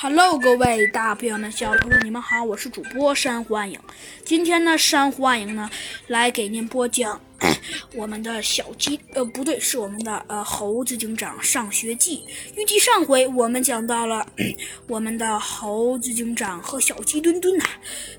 Hello，各位大朋友们、小朋友们，你们好，我是主播山欢迎。今天呢，山欢迎呢来给您播讲我们的小鸡，呃，不对，是我们的呃猴子警长上学记。预计上回我们讲到了 我们的猴子警长和小鸡墩墩呐，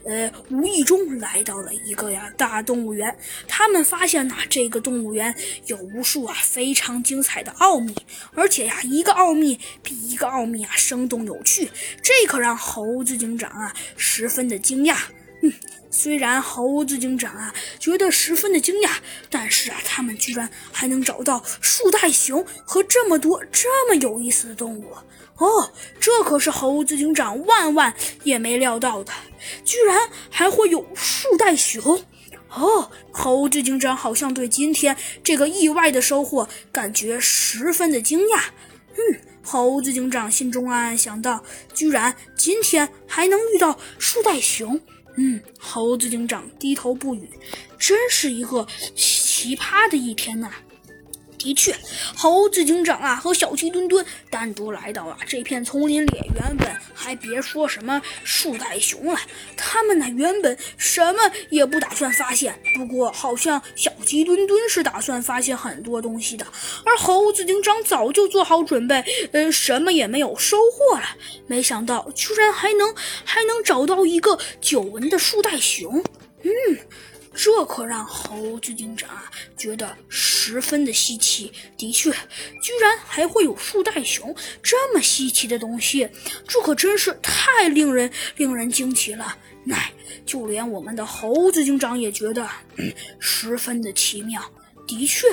呃，无意中来到了一个呀大动物园。他们发现呐，这个动物园有无数啊非常精彩的奥秘，而且呀，一个奥秘比一个奥秘啊生动有趣。这可让猴子警长啊十分的惊讶。嗯，虽然猴子警长啊觉得十分的惊讶，但是啊，他们居然还能找到树袋熊和这么多这么有意思的动物哦，这可是猴子警长万万也没料到的，居然还会有树袋熊。哦，猴子警长好像对今天这个意外的收获感觉十分的惊讶。嗯。猴子警长心中暗暗想到：“居然今天还能遇到树袋熊。”嗯，猴子警长低头不语，真是一个奇葩的一天呐。的确，猴子警长啊和小鸡墩墩单独来到了这片丛林里，原本还别说什么树袋熊了，他们呢原本什么也不打算发现。不过好像小鸡墩墩是打算发现很多东西的，而猴子警长早就做好准备，呃，什么也没有收获了。没想到居然还能还能找到一个久闻的树袋熊，嗯。这可让猴子警长啊觉得十分的稀奇。的确，居然还会有树袋熊这么稀奇的东西，这可真是太令人令人惊奇了。乃，就连我们的猴子警长也觉得十分的奇妙。的确，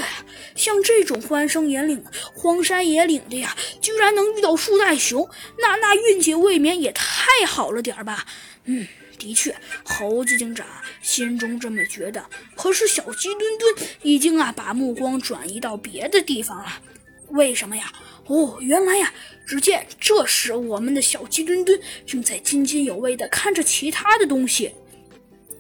像这种荒山野岭、荒山野岭的呀，居然能遇到树袋熊，那那运气未免也太好了点吧？嗯。的确，猴子警长心中这么觉得。可是小鸡墩墩已经啊把目光转移到别的地方了。为什么呀？哦，原来呀，只见这时我们的小鸡墩墩正在津津有味地看着其他的东西。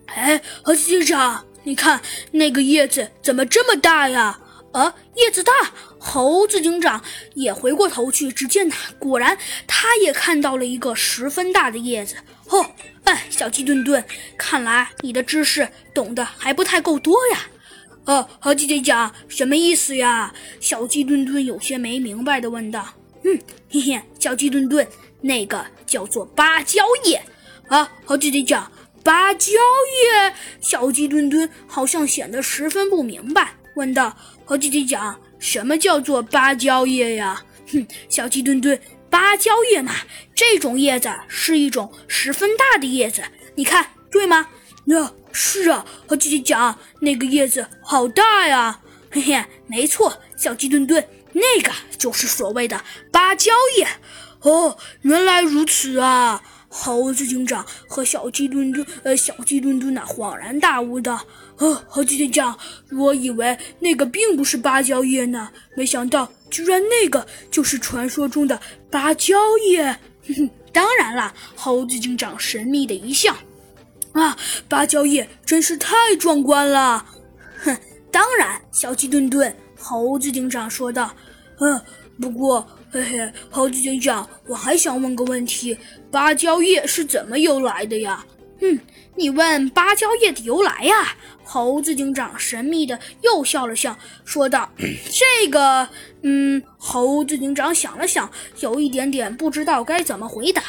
哎，猴子警长，你看那个叶子怎么这么大呀？啊，叶子大。猴子警长也回过头去，只见他果然，他也看到了一个十分大的叶子。哦，哎，小鸡墩墩，看来你的知识懂得还不太够多呀。哦，猴子警长，什么意思呀？小鸡墩墩有些没明白的问道。嗯，嘿嘿，小鸡墩墩，那个叫做芭蕉叶。啊，猴子警长，芭蕉叶？小鸡墩墩好像显得十分不明白，问道：猴子警长。什么叫做芭蕉叶呀？哼，小鸡墩墩，芭蕉叶嘛，这种叶子是一种十分大的叶子，你看对吗？那是啊，和姐姐讲，那个叶子好大呀。嘿嘿，没错，小鸡墩墩，那个就是所谓的芭蕉叶。哦，原来如此啊。猴子警长和小鸡墩墩，呃，小鸡墩墩呢，恍然大悟的，呃，猴子警长，我以为那个并不是芭蕉叶呢，没想到居然那个就是传说中的芭蕉叶。哼哼，当然啦，猴子警长神秘的一笑，啊，芭蕉叶真是太壮观了。哼，当然，小鸡墩墩，猴子警长说道，嗯，不过。嘿嘿，猴子警长，我还想问个问题：芭蕉叶是怎么由来的呀？嗯，你问芭蕉叶的由来呀？猴子警长神秘的又笑了笑，说道：“ 这个，嗯。”猴子警长想了想，有一点点不知道该怎么回答。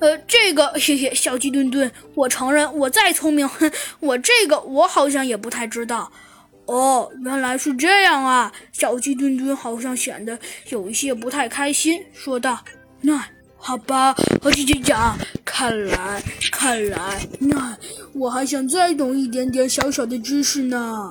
呃，这个，嘿嘿，小鸡墩墩，我承认，我再聪明，哼，我这个我好像也不太知道。哦，原来是这样啊！小鸡墩墩好像显得有一些不太开心，说道：“那好吧，和姐姐讲，看来看来，那我还想再懂一点点小小的知识呢。”